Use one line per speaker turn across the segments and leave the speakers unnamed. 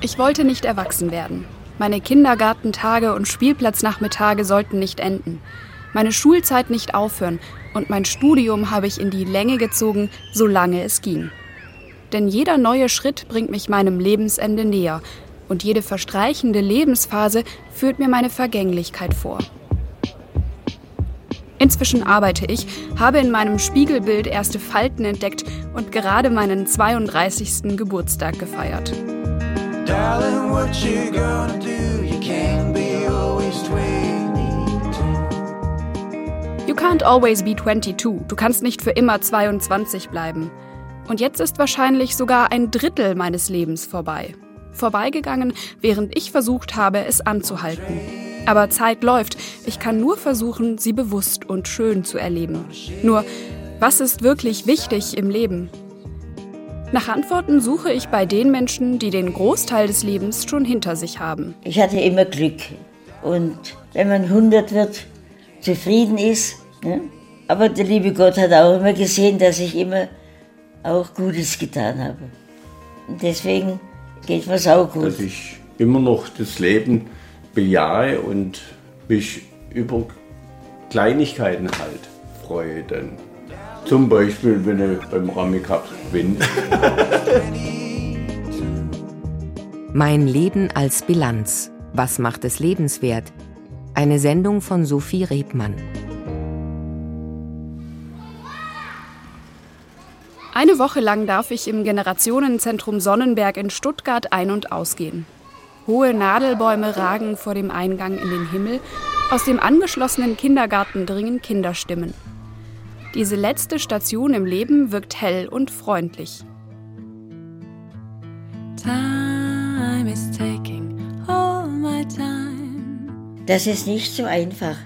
Ich wollte nicht erwachsen werden. Meine Kindergartentage und Spielplatznachmittage sollten nicht enden. Meine Schulzeit nicht aufhören und mein Studium habe ich in die Länge gezogen, solange es ging. Denn jeder neue Schritt bringt mich meinem Lebensende näher und jede verstreichende Lebensphase führt mir meine Vergänglichkeit vor. Inzwischen arbeite ich, habe in meinem Spiegelbild erste Falten entdeckt und gerade meinen 32. Geburtstag gefeiert. Darling, what you gonna do? You can't be always 22. You can't always be 22. Du kannst nicht für immer 22 bleiben. Und jetzt ist wahrscheinlich sogar ein Drittel meines Lebens vorbei. Vorbeigegangen, während ich versucht habe, es anzuhalten. Aber Zeit läuft. Ich kann nur versuchen, sie bewusst und schön zu erleben. Nur, was ist wirklich wichtig im Leben? Nach Antworten suche ich bei den Menschen, die den Großteil des Lebens schon hinter sich haben.
Ich hatte immer Glück. Und wenn man 100 wird, zufrieden ist. Ne? Aber der liebe Gott hat auch immer gesehen, dass ich immer auch Gutes getan habe. Und deswegen geht mir auch gut.
Dass ich immer noch das Leben bejahe und mich über Kleinigkeiten halt freue dann. Zum Beispiel, wenn ich beim Rami Cup bin.
mein Leben als Bilanz. Was macht es lebenswert? Eine Sendung von Sophie Rebmann.
Eine Woche lang darf ich im Generationenzentrum Sonnenberg in Stuttgart ein- und ausgehen. Hohe Nadelbäume ragen vor dem Eingang in den Himmel. Aus dem angeschlossenen Kindergarten dringen Kinderstimmen. Diese letzte Station im Leben wirkt hell und freundlich.
Das ist nicht so einfach.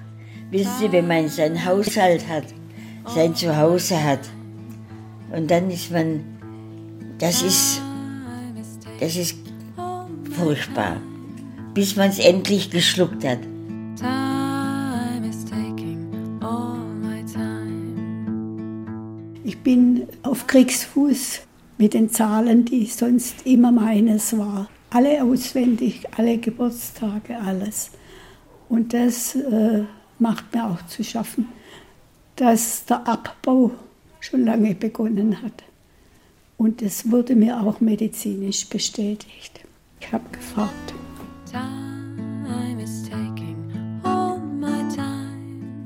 Wissen Sie, wenn man sein Haushalt hat, sein Zuhause hat, und dann ist man, das ist, das ist furchtbar, bis man es endlich geschluckt hat.
Kriegsfuß mit den Zahlen, die sonst immer meines war. Alle auswendig, alle Geburtstage, alles. Und das äh, macht mir auch zu schaffen, dass der Abbau schon lange begonnen hat. Und es wurde mir auch medizinisch bestätigt. Ich habe gefragt.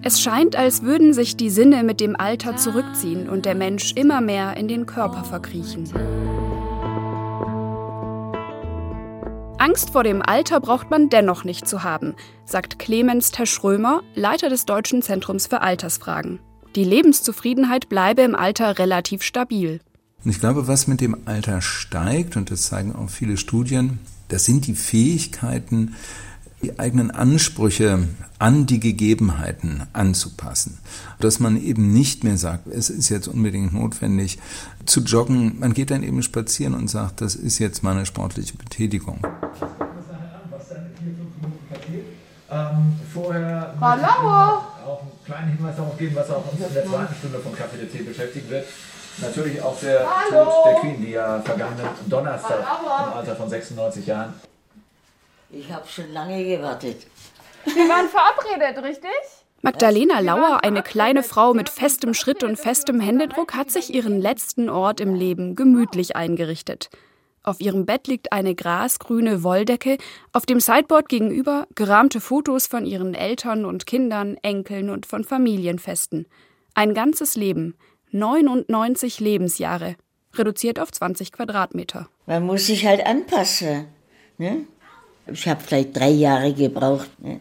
Es scheint, als würden sich die Sinne mit dem Alter zurückziehen und der Mensch immer mehr in den Körper verkriechen. Angst vor dem Alter braucht man dennoch nicht zu haben, sagt Clemens Terschrömer, Leiter des Deutschen Zentrums für Altersfragen. Die Lebenszufriedenheit bleibe im Alter relativ stabil.
Ich glaube, was mit dem Alter steigt, und das zeigen auch viele Studien, das sind die Fähigkeiten, die eigenen Ansprüche an die Gegebenheiten anzupassen. Dass man eben nicht mehr sagt, es ist jetzt unbedingt notwendig zu joggen. Man geht dann eben spazieren und sagt, das ist jetzt meine sportliche Betätigung.
Ähm, vorher Lauer. auch einen kleinen Hinweis darauf geben, was auch uns in der zweiten Stunde von Kaffee der Tee beschäftigen wird. Natürlich auch der Hallo. Tod der Queen, die ja vergangenen Donnerstag im Alter von 96 Jahren
ich habe schon lange gewartet.
Wir waren verabredet, richtig?
Magdalena Lauer, eine kleine Frau mit festem Schritt und festem Händedruck, hat sich ihren letzten Ort im Leben gemütlich eingerichtet. Auf ihrem Bett liegt eine grasgrüne Wolldecke, auf dem Sideboard gegenüber gerahmte Fotos von ihren Eltern und Kindern, Enkeln und von Familienfesten. Ein ganzes Leben, 99 Lebensjahre, reduziert auf 20 Quadratmeter.
Man muss sich halt anpassen. Ne? Ich habe vielleicht drei Jahre gebraucht. Ne?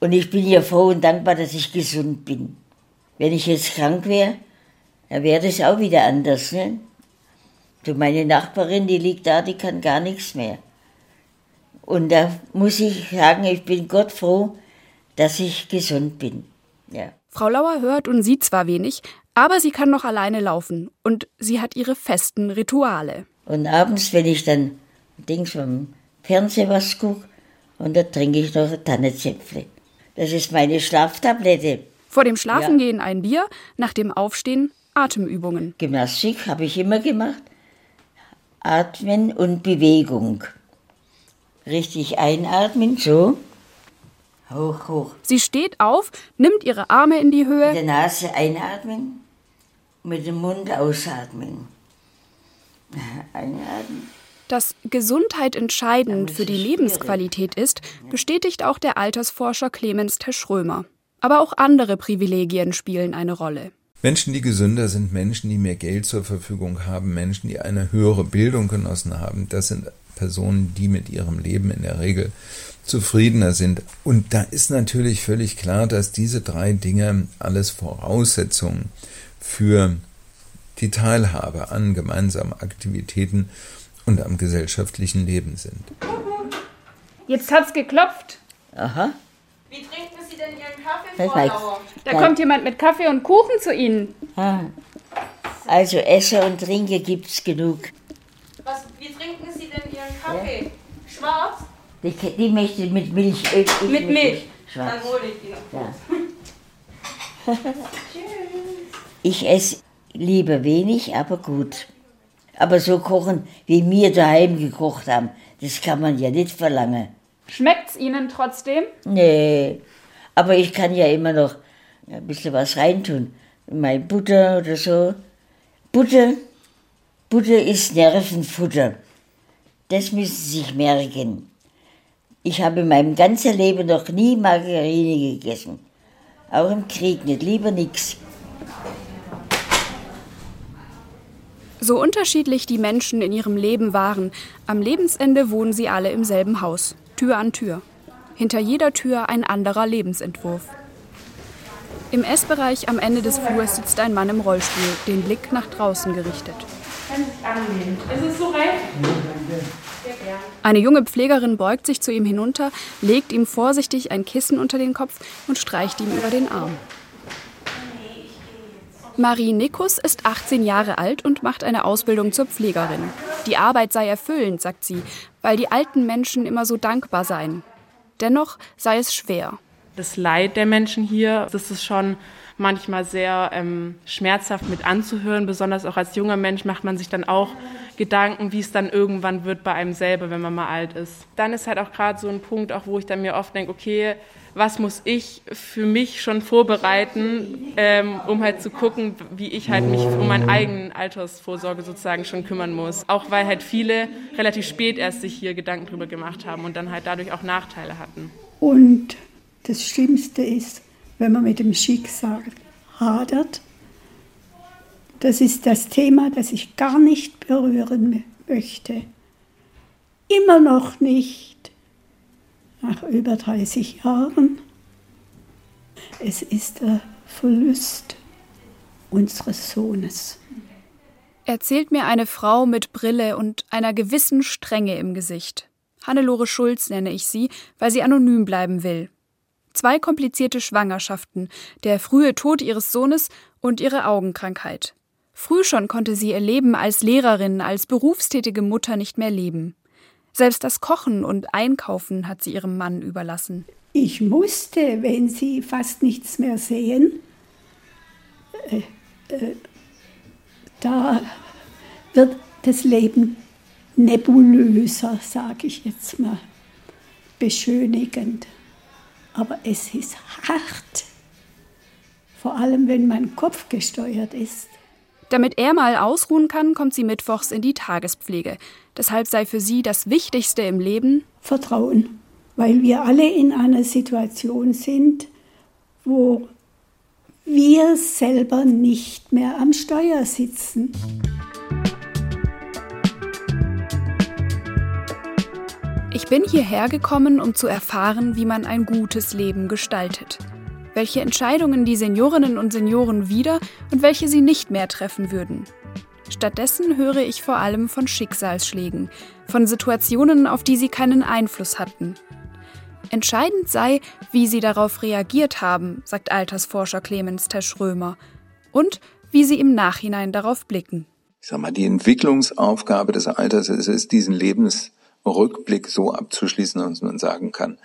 Und ich bin ja froh und dankbar, dass ich gesund bin. Wenn ich jetzt krank wäre, dann wäre das auch wieder anders. Ne? Du, meine Nachbarin, die liegt da, die kann gar nichts mehr. Und da muss ich sagen, ich bin Gott froh, dass ich gesund bin. Ja.
Frau Lauer hört und sieht zwar wenig, aber sie kann noch alleine laufen und sie hat ihre festen Rituale.
Und abends, wenn ich dann Dings vom Fernsehen was gucke und da trinke ich noch ein Tannenzäpfle. Das ist meine Schlaftablette.
Vor dem Schlafengehen ja. ein Bier, nach dem Aufstehen Atemübungen.
Gymnastik habe ich immer gemacht. Atmen und Bewegung. Richtig einatmen, so. Hoch, hoch.
Sie steht auf, nimmt ihre Arme in die Höhe.
Mit der Nase einatmen, mit dem Mund ausatmen. Einatmen.
Dass Gesundheit entscheidend für die Lebensqualität ist, bestätigt auch der Altersforscher Clemens Teschrömer. Aber auch andere Privilegien spielen eine Rolle.
Menschen, die gesünder sind, Menschen, die mehr Geld zur Verfügung haben, Menschen, die eine höhere Bildung genossen haben, das sind Personen, die mit ihrem Leben in der Regel zufriedener sind. Und da ist natürlich völlig klar, dass diese drei Dinge alles Voraussetzungen für die Teilhabe an gemeinsamen Aktivitäten und am gesellschaftlichen Leben sind.
Jetzt hat's geklopft.
Aha.
Wie trinken Sie denn Ihren Kaffee, Frau Lauer? Da
Nein.
kommt jemand mit Kaffee und Kuchen zu Ihnen.
Ah. Also Essen und Trinken gibt's genug.
Was, wie trinken Sie denn Ihren Kaffee? Schwarz?
Die, die möchte mit Milch. äh, Ich
Mit Milch.
Schwarz.
Dann hole ich die noch.
Ja. Ich esse lieber wenig, aber gut. Aber so kochen, wie wir daheim gekocht haben, das kann man ja nicht verlangen.
Schmeckt's Ihnen trotzdem?
Nee, aber ich kann ja immer noch ein bisschen was reintun. Meine Butter oder so. Butter, Butter ist Nervenfutter. Das müssen Sie sich merken. Ich habe in meinem ganzen Leben noch nie Margarine gegessen. Auch im Krieg nicht, lieber nix.
So unterschiedlich die Menschen in ihrem Leben waren, am Lebensende wohnen sie alle im selben Haus, Tür an Tür. Hinter jeder Tür ein anderer Lebensentwurf. Im Essbereich am Ende des Flurs sitzt ein Mann im Rollstuhl, den Blick nach draußen gerichtet. Eine junge Pflegerin beugt sich zu ihm hinunter, legt ihm vorsichtig ein Kissen unter den Kopf und streicht ihm über den Arm. Marie Nikus ist 18 Jahre alt und macht eine Ausbildung zur Pflegerin. Die Arbeit sei erfüllend, sagt sie, weil die alten Menschen immer so dankbar seien. Dennoch sei es schwer.
Das Leid der Menschen hier, das ist schon manchmal sehr ähm, schmerzhaft mit anzuhören. Besonders auch als junger Mensch macht man sich dann auch Gedanken, wie es dann irgendwann wird bei einem selber, wenn man mal alt ist. Dann ist halt auch gerade so ein Punkt, auch wo ich dann mir oft denke, okay, was muss ich für mich schon vorbereiten, ähm, um halt zu gucken, wie ich halt mich um meine eigene Altersvorsorge sozusagen schon kümmern muss. Auch weil halt viele relativ spät erst sich hier Gedanken drüber gemacht haben und dann halt dadurch auch Nachteile hatten.
Und das Schlimmste ist, wenn man mit dem Schicksal hadert. Das ist das Thema, das ich gar nicht berühren möchte. Immer noch nicht, nach über 30 Jahren. Es ist der Verlust unseres Sohnes.
Erzählt mir eine Frau mit Brille und einer gewissen Strenge im Gesicht. Hannelore Schulz nenne ich sie, weil sie anonym bleiben will. Zwei komplizierte Schwangerschaften, der frühe Tod ihres Sohnes und ihre Augenkrankheit. Früh schon konnte sie ihr Leben als Lehrerin, als berufstätige Mutter nicht mehr leben. Selbst das Kochen und Einkaufen hat sie ihrem Mann überlassen.
Ich musste, wenn sie fast nichts mehr sehen, äh, äh, da wird das Leben nebulöser, sage ich jetzt mal, beschönigend. Aber es ist hart, vor allem wenn mein Kopf gesteuert ist.
Damit er mal ausruhen kann, kommt sie mittwochs in die Tagespflege. Deshalb sei für sie das Wichtigste im Leben
Vertrauen, weil wir alle in einer Situation sind, wo wir selber nicht mehr am Steuer sitzen.
Ich bin hierher gekommen, um zu erfahren, wie man ein gutes Leben gestaltet. Welche Entscheidungen die Seniorinnen und Senioren wieder und welche sie nicht mehr treffen würden. Stattdessen höre ich vor allem von Schicksalsschlägen, von Situationen, auf die sie keinen Einfluss hatten. Entscheidend sei, wie sie darauf reagiert haben, sagt Altersforscher Clemens Teschrömer, und wie sie im Nachhinein darauf blicken.
Ich sag mal, die Entwicklungsaufgabe des Alters ist es, diesen Lebensrückblick so abzuschließen, dass man sagen kann,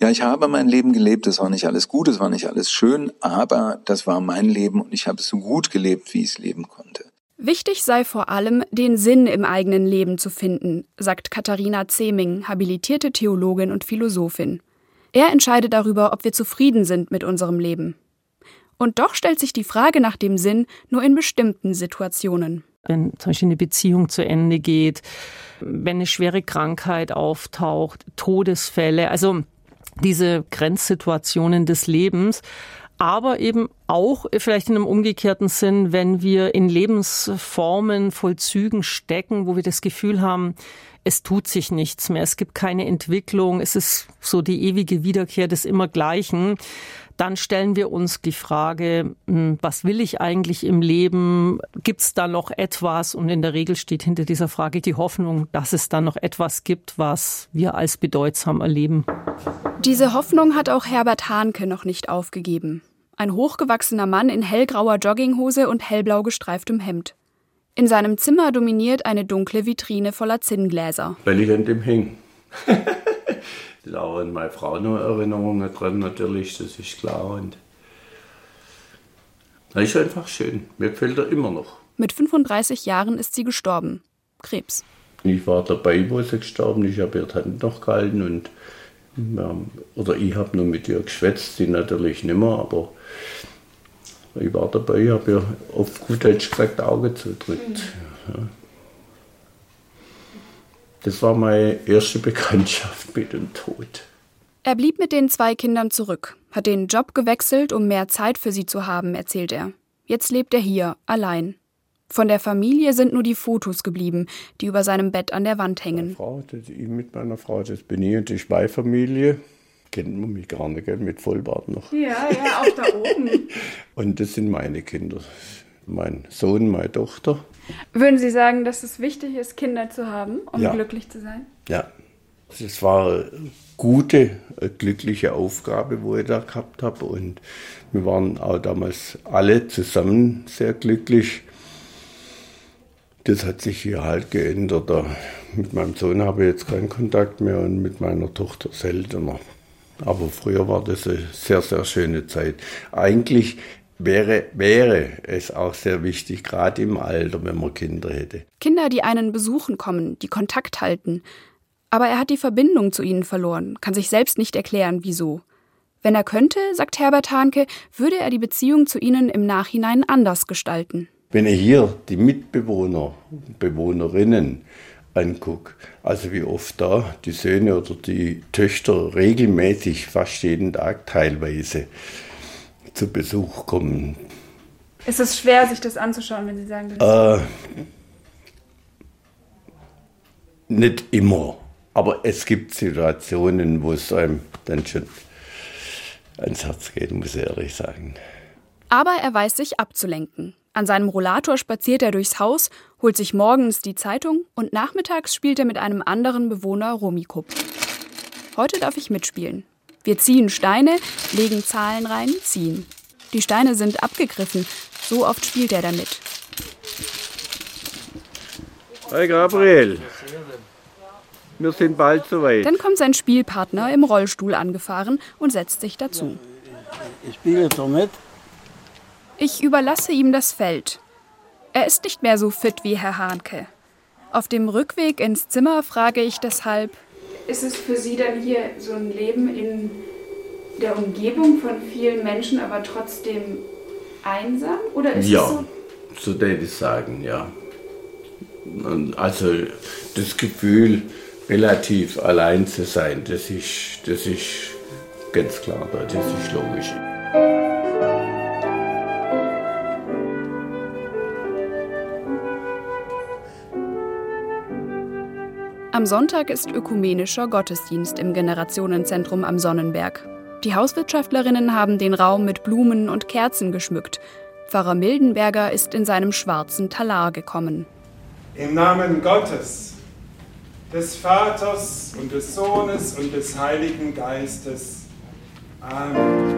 ja, ich habe mein Leben gelebt, es war nicht alles gut, es war nicht alles schön, aber das war mein Leben und ich habe es so gut gelebt, wie ich es leben konnte.
Wichtig sei vor allem, den Sinn im eigenen Leben zu finden, sagt Katharina Zeming, habilitierte Theologin und Philosophin. Er entscheidet darüber, ob wir zufrieden sind mit unserem Leben. Und doch stellt sich die Frage nach dem Sinn nur in bestimmten Situationen.
Wenn zum Beispiel eine Beziehung zu Ende geht, wenn eine schwere Krankheit auftaucht, Todesfälle, also diese Grenzsituationen des Lebens, aber eben auch vielleicht in einem umgekehrten Sinn, wenn wir in Lebensformen, Vollzügen stecken, wo wir das Gefühl haben, es tut sich nichts mehr, es gibt keine Entwicklung, es ist so die ewige Wiederkehr des Immergleichen, dann stellen wir uns die Frage, hm, was will ich eigentlich im Leben? Gibt es da noch etwas? Und in der Regel steht hinter dieser Frage die Hoffnung, dass es da noch etwas gibt, was wir als bedeutsam erleben.
Diese Hoffnung hat auch Herbert Hahnke noch nicht aufgegeben. Ein hochgewachsener Mann in hellgrauer Jogginghose und hellblau gestreiftem Hemd. In seinem Zimmer dominiert eine dunkle Vitrine voller Zinngläser.
Weil ich an dem hänge. da lauern meine Frau noch Erinnerungen dran, natürlich, das ist klar. Und das ist einfach schön. Mir gefällt er immer noch.
Mit 35 Jahren ist sie gestorben. Krebs.
Ich war dabei, wo sie gestorben ist. Ich habe ihre Hand noch gehalten und ja, oder ich habe nur mit ihr geschwätzt, sie natürlich nicht mehr, aber ich war dabei, habe ihr auf gut Deutsch gesagt Auge zudrückt. Mhm. Ja. Das war meine erste Bekanntschaft mit dem Tod.
Er blieb mit den zwei Kindern zurück, hat den Job gewechselt, um mehr Zeit für sie zu haben, erzählt er. Jetzt lebt er hier, allein. Von der Familie sind nur die Fotos geblieben, die über seinem Bett an der Wand hängen.
Frau, das, ich mit meiner Frau, das bin ich und die Schweifamilie. Kennt man mich gar nicht, gell? mit Vollbart noch.
Ja, ja, auch da oben.
und das sind meine Kinder. Mein Sohn, meine Tochter.
Würden Sie sagen, dass es wichtig ist, Kinder zu haben, um
ja.
glücklich zu sein?
Ja. Es war eine gute, eine glückliche Aufgabe, wo ich da gehabt habe. Und wir waren auch damals alle zusammen sehr glücklich. Das hat sich hier halt geändert. Mit meinem Sohn habe ich jetzt keinen Kontakt mehr und mit meiner Tochter seltener. Aber früher war das eine sehr, sehr schöne Zeit. Eigentlich wäre, wäre es auch sehr wichtig, gerade im Alter, wenn man Kinder hätte.
Kinder, die einen besuchen kommen, die Kontakt halten. Aber er hat die Verbindung zu ihnen verloren, kann sich selbst nicht erklären, wieso. Wenn er könnte, sagt Herbert Hahnke, würde er die Beziehung zu ihnen im Nachhinein anders gestalten.
Wenn ich hier die Mitbewohner, Bewohnerinnen angucke, also wie oft da die Söhne oder die Töchter regelmäßig, fast jeden Tag teilweise, zu Besuch kommen.
Ist es schwer, sich das anzuschauen, wenn Sie sagen,
äh, nicht immer. Aber es gibt Situationen, wo es einem dann schon ans Herz geht, muss ich ehrlich sagen.
Aber er weiß sich abzulenken. An seinem Rollator spaziert er durchs Haus, holt sich morgens die Zeitung und nachmittags spielt er mit einem anderen Bewohner Romikub. Heute darf ich mitspielen. Wir ziehen Steine, legen Zahlen rein, ziehen. Die Steine sind abgegriffen. So oft spielt er damit.
Hi Gabriel. Wir sind bald soweit.
Dann kommt sein Spielpartner im Rollstuhl angefahren und setzt sich dazu.
Ich spiele doch mit.
Ich überlasse ihm das Feld. Er ist nicht mehr so fit wie Herr Hahnke. Auf dem Rückweg ins Zimmer frage ich deshalb, ist es für Sie dann hier so ein Leben in der Umgebung von vielen Menschen, aber trotzdem einsam? Oder ist
ja,
es so?
so würde ich sagen, ja. Also das Gefühl, relativ allein zu sein, das ist, das ist ganz klar, das ist logisch.
Am Sonntag ist ökumenischer Gottesdienst im Generationenzentrum am Sonnenberg. Die Hauswirtschaftlerinnen haben den Raum mit Blumen und Kerzen geschmückt. Pfarrer Mildenberger ist in seinem schwarzen Talar gekommen.
Im Namen Gottes, des Vaters und des Sohnes und des Heiligen Geistes. Amen.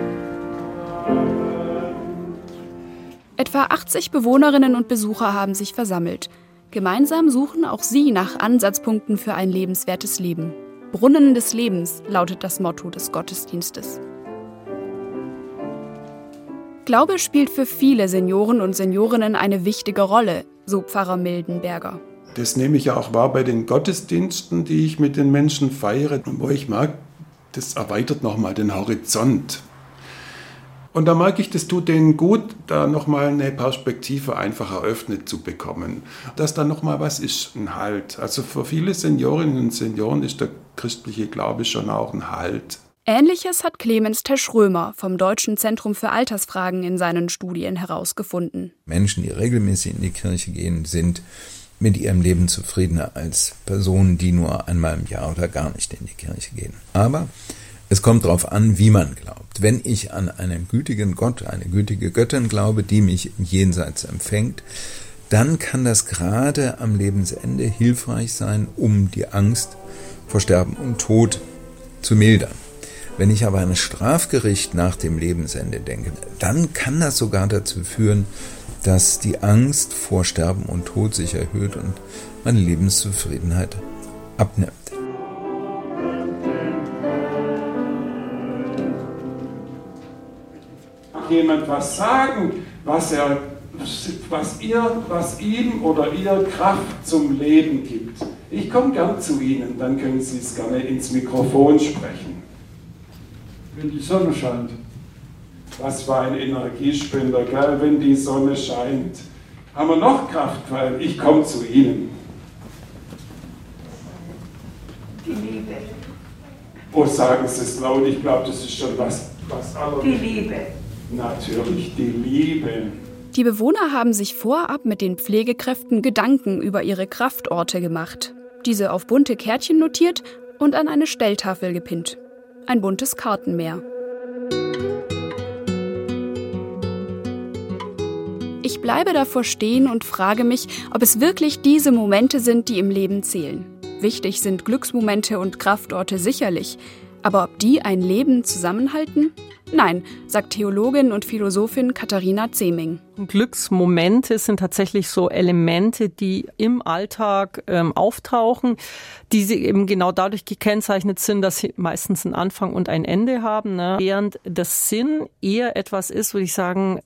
Etwa 80 Bewohnerinnen und Besucher haben sich versammelt. Gemeinsam suchen auch sie nach Ansatzpunkten für ein lebenswertes Leben. Brunnen des Lebens lautet das Motto des Gottesdienstes. Glaube spielt für viele Senioren und Seniorinnen eine wichtige Rolle. so Pfarrer Mildenberger.
Das nehme ich ja auch wahr bei den Gottesdiensten, die ich mit den Menschen feiere, wo ich merke, das erweitert nochmal den Horizont. Und da merke ich, das tut denen gut, da nochmal eine Perspektive einfach eröffnet zu bekommen. Dass da nochmal was ist, ein Halt. Also für viele Seniorinnen und Senioren ist der christliche Glaube schon auch ein Halt.
Ähnliches hat Clemens Teschrömer vom Deutschen Zentrum für Altersfragen in seinen Studien herausgefunden.
Menschen, die regelmäßig in die Kirche gehen, sind mit ihrem Leben zufriedener als Personen, die nur einmal im Jahr oder gar nicht in die Kirche gehen. Aber es kommt darauf an, wie man glaubt. Wenn ich an einen gütigen Gott, eine gütige Göttin glaube, die mich im Jenseits empfängt, dann kann das gerade am Lebensende hilfreich sein, um die Angst vor Sterben und Tod zu mildern. Wenn ich aber an ein Strafgericht nach dem Lebensende denke, dann kann das sogar dazu führen, dass die Angst vor Sterben und Tod sich erhöht und meine Lebenszufriedenheit abnimmt.
Jemand was sagen, was, er, was, ihr, was ihm oder ihr Kraft zum Leben gibt. Ich komme gern zu Ihnen, dann können Sie es gerne ins Mikrofon sprechen.
Wenn die Sonne scheint.
Was für ein Energiespender, gell, wenn die Sonne scheint. Haben wir noch Kraft, weil ich komme zu Ihnen.
Die Liebe.
Oh, sagen Sie es laut, ich glaube, das ist schon was, was
Die Liebe.
Natürlich die Liebe.
Die Bewohner haben sich vorab mit den Pflegekräften Gedanken über ihre Kraftorte gemacht, diese auf bunte Kärtchen notiert und an eine Stelltafel gepinnt. Ein buntes Kartenmeer. Ich bleibe davor stehen und frage mich, ob es wirklich diese Momente sind, die im Leben zählen. Wichtig sind Glücksmomente und Kraftorte sicherlich, aber ob die ein Leben zusammenhalten? Nein, sagt Theologin und Philosophin Katharina Zeming.
Glücksmomente sind tatsächlich so Elemente, die im Alltag ähm, auftauchen, die sie eben genau dadurch gekennzeichnet sind, dass sie meistens einen Anfang und ein Ende haben, ne? während das Sinn eher etwas ist, würde ich sagen,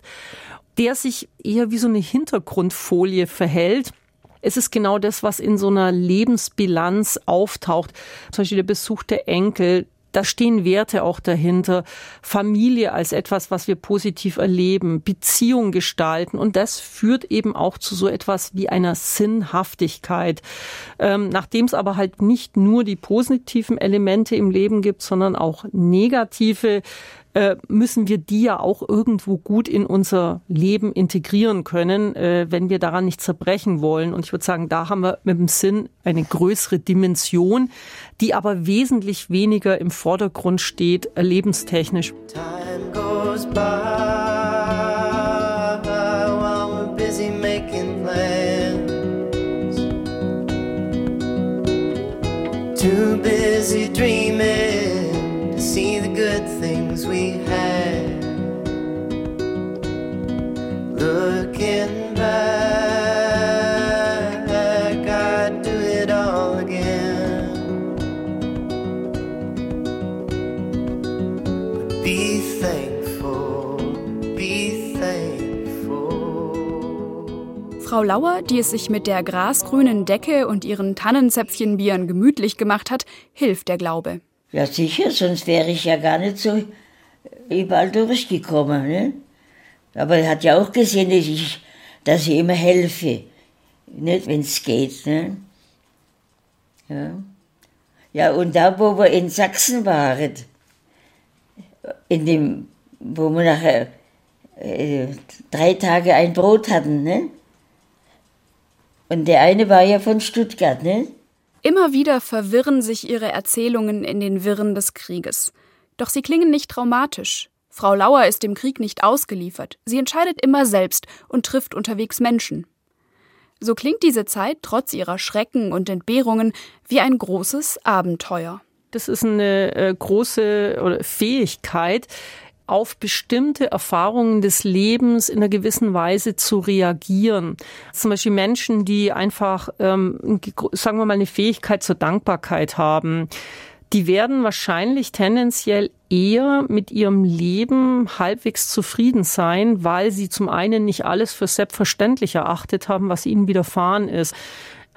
der sich eher wie so eine Hintergrundfolie verhält. Es ist genau das, was in so einer Lebensbilanz auftaucht. Zum Beispiel der Besuch der Enkel, da stehen Werte auch dahinter. Familie als etwas, was wir positiv erleben, Beziehung gestalten. Und das führt eben auch zu so etwas wie einer Sinnhaftigkeit. Ähm, Nachdem es aber halt nicht nur die positiven Elemente im Leben gibt, sondern auch negative, äh, müssen wir die ja auch irgendwo gut in unser Leben integrieren können, äh, wenn wir daran nicht zerbrechen wollen. Und ich würde sagen, da haben wir mit dem Sinn eine größere Dimension, die aber wesentlich weniger im Vordergrund steht, lebenstechnisch. Time goes by. Too busy dreaming to see the things we had. Looking back, I'd do it all again. Be thankful, be thankful.
Frau Lauer, die es sich mit der grasgrünen Decke und ihren Tannenzäpfchenbieren gemütlich gemacht hat, hilft der Glaube.
Ja, sicher, sonst wäre ich ja gar nicht so überall durchgekommen. Ne? Aber er hat ja auch gesehen, dass ich, dass ich immer helfe, wenn es geht. Ne? Ja. ja, und da, wo wir in Sachsen waren, in dem, wo wir nachher äh, drei Tage ein Brot hatten, ne? Und der eine war ja von Stuttgart, ne?
Immer wieder verwirren sich ihre Erzählungen in den Wirren des Krieges. Doch sie klingen nicht traumatisch. Frau Lauer ist dem Krieg nicht ausgeliefert. Sie entscheidet immer selbst und trifft unterwegs Menschen. So klingt diese Zeit trotz ihrer Schrecken und Entbehrungen wie ein großes Abenteuer.
Das ist eine äh, große Fähigkeit, auf bestimmte Erfahrungen des Lebens in einer gewissen Weise zu reagieren. Zum Beispiel Menschen, die einfach, ähm, sagen wir mal, eine Fähigkeit zur Dankbarkeit haben, die werden wahrscheinlich tendenziell eher mit ihrem Leben halbwegs zufrieden sein, weil sie zum einen nicht alles für selbstverständlich erachtet haben, was ihnen widerfahren ist.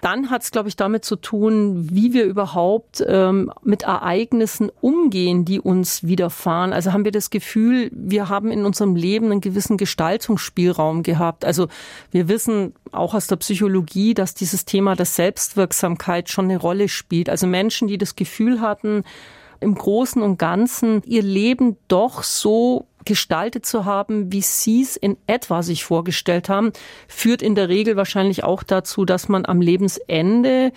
Dann hat es, glaube ich, damit zu tun, wie wir überhaupt ähm, mit Ereignissen umgehen, die uns widerfahren. Also haben wir das Gefühl, wir haben in unserem Leben einen gewissen Gestaltungsspielraum gehabt. Also wir wissen auch aus der Psychologie, dass dieses Thema der Selbstwirksamkeit schon eine Rolle spielt. Also Menschen, die das Gefühl hatten, im Großen und Ganzen ihr Leben doch so gestaltet zu haben, wie Sie es in etwa sich vorgestellt haben, führt in der Regel wahrscheinlich auch dazu, dass man am Lebensende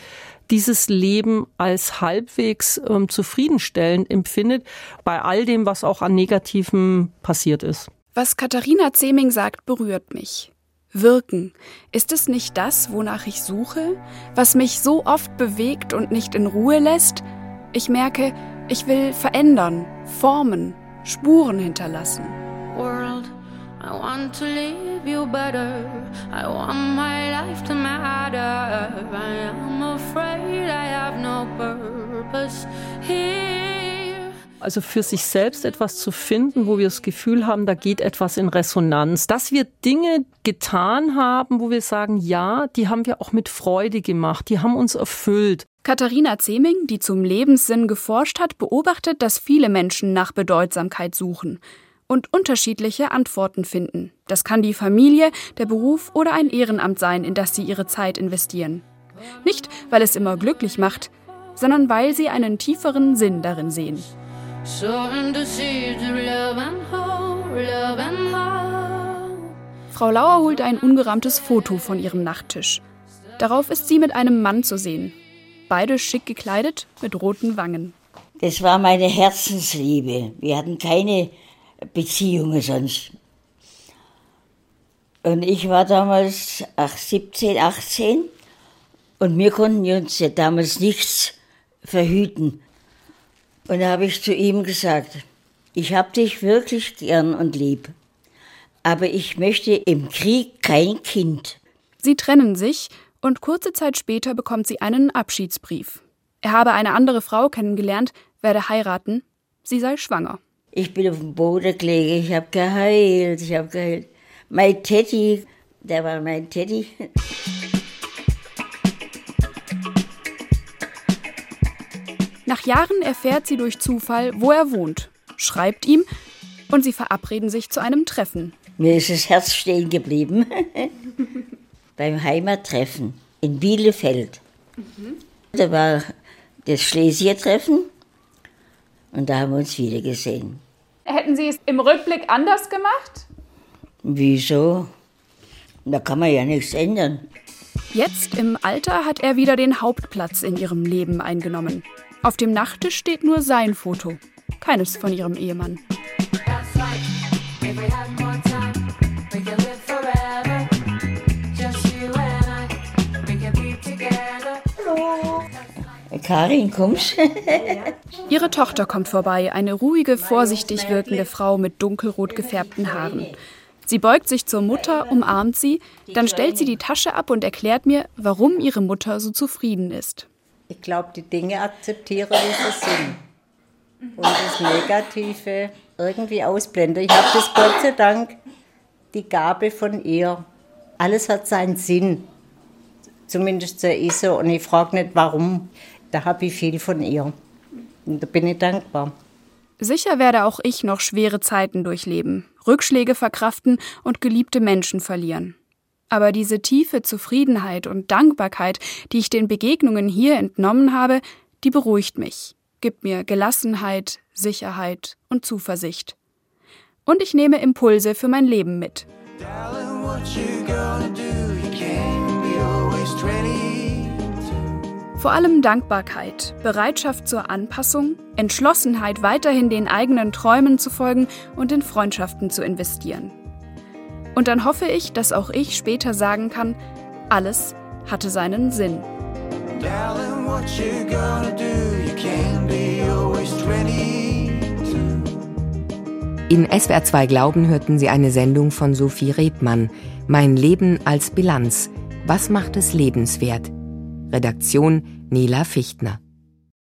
dieses Leben als halbwegs ähm, zufriedenstellend empfindet, bei all dem, was auch an Negativem passiert ist.
Was Katharina Zeming sagt, berührt mich. Wirken. Ist es nicht das, wonach ich suche? Was mich so oft bewegt und nicht in Ruhe lässt? Ich merke, ich will verändern, formen, Spuren hinterlassen. World, I want to leave you better. I want my life to matter. I am afraid I have no purpose here.
Also für sich selbst etwas zu finden, wo wir das Gefühl haben, da geht etwas in Resonanz. Dass wir Dinge getan haben, wo wir sagen, ja, die haben wir auch mit Freude gemacht, die haben uns erfüllt.
Katharina Zeming, die zum Lebenssinn geforscht hat, beobachtet, dass viele Menschen nach Bedeutsamkeit suchen und unterschiedliche Antworten finden. Das kann die Familie, der Beruf oder ein Ehrenamt sein, in das sie ihre Zeit investieren. Nicht, weil es immer glücklich macht, sondern weil sie einen tieferen Sinn darin sehen. Frau Lauer holt ein ungerahmtes Foto von ihrem Nachttisch. Darauf ist sie mit einem Mann zu sehen, beide schick gekleidet mit roten Wangen.
Das war meine Herzensliebe. Wir hatten keine Beziehungen sonst. Und ich war damals 17, 18 und wir konnten uns ja damals nichts verhüten. Und da habe ich zu ihm gesagt, ich habe dich wirklich gern und lieb, aber ich möchte im Krieg kein Kind.
Sie trennen sich und kurze Zeit später bekommt sie einen Abschiedsbrief. Er habe eine andere Frau kennengelernt, werde heiraten, sie sei schwanger.
Ich bin auf dem Boden gelegen, ich habe geheilt, ich habe geheilt. Mein Teddy, der war mein Teddy.
Nach Jahren erfährt sie durch Zufall, wo er wohnt, schreibt ihm und sie verabreden sich zu einem Treffen.
Mir ist das Herz stehen geblieben. beim Heimattreffen in Bielefeld. Mhm. Da war das Schlesiertreffen und da haben wir uns wieder gesehen.
Hätten Sie es im Rückblick anders gemacht?
Wieso? Da kann man ja nichts ändern.
Jetzt im Alter hat er wieder den Hauptplatz in ihrem Leben eingenommen. Auf dem Nachttisch steht nur sein Foto, keines von ihrem Ehemann.
Karin, kommst
Ihre Tochter kommt vorbei, eine ruhige, vorsichtig wirkende Frau mit dunkelrot gefärbten Haaren. Sie beugt sich zur Mutter, umarmt sie, dann stellt sie die Tasche ab und erklärt mir, warum ihre Mutter so zufrieden ist.
Ich glaube, die Dinge akzeptiere, wie sie sind. Und das Negative irgendwie ausblende. Ich habe das Gott sei Dank die Gabe von ihr. Alles hat seinen Sinn. Zumindest so ist so. Und ich frage nicht, warum da habe ich viel von ihr. Und da bin ich dankbar.
Sicher werde auch ich noch schwere Zeiten durchleben, Rückschläge verkraften und geliebte Menschen verlieren. Aber diese tiefe Zufriedenheit und Dankbarkeit, die ich den Begegnungen hier entnommen habe, die beruhigt mich, gibt mir Gelassenheit, Sicherheit und Zuversicht. Und ich nehme Impulse für mein Leben mit. Vor allem Dankbarkeit, Bereitschaft zur Anpassung, Entschlossenheit, weiterhin den eigenen Träumen zu folgen und in Freundschaften zu investieren. Und dann hoffe ich, dass auch ich später sagen kann, alles hatte seinen Sinn.
In SWR 2 Glauben hörten Sie eine Sendung von Sophie Rebmann, Mein Leben als Bilanz. Was macht es lebenswert? Redaktion Nela Fichtner.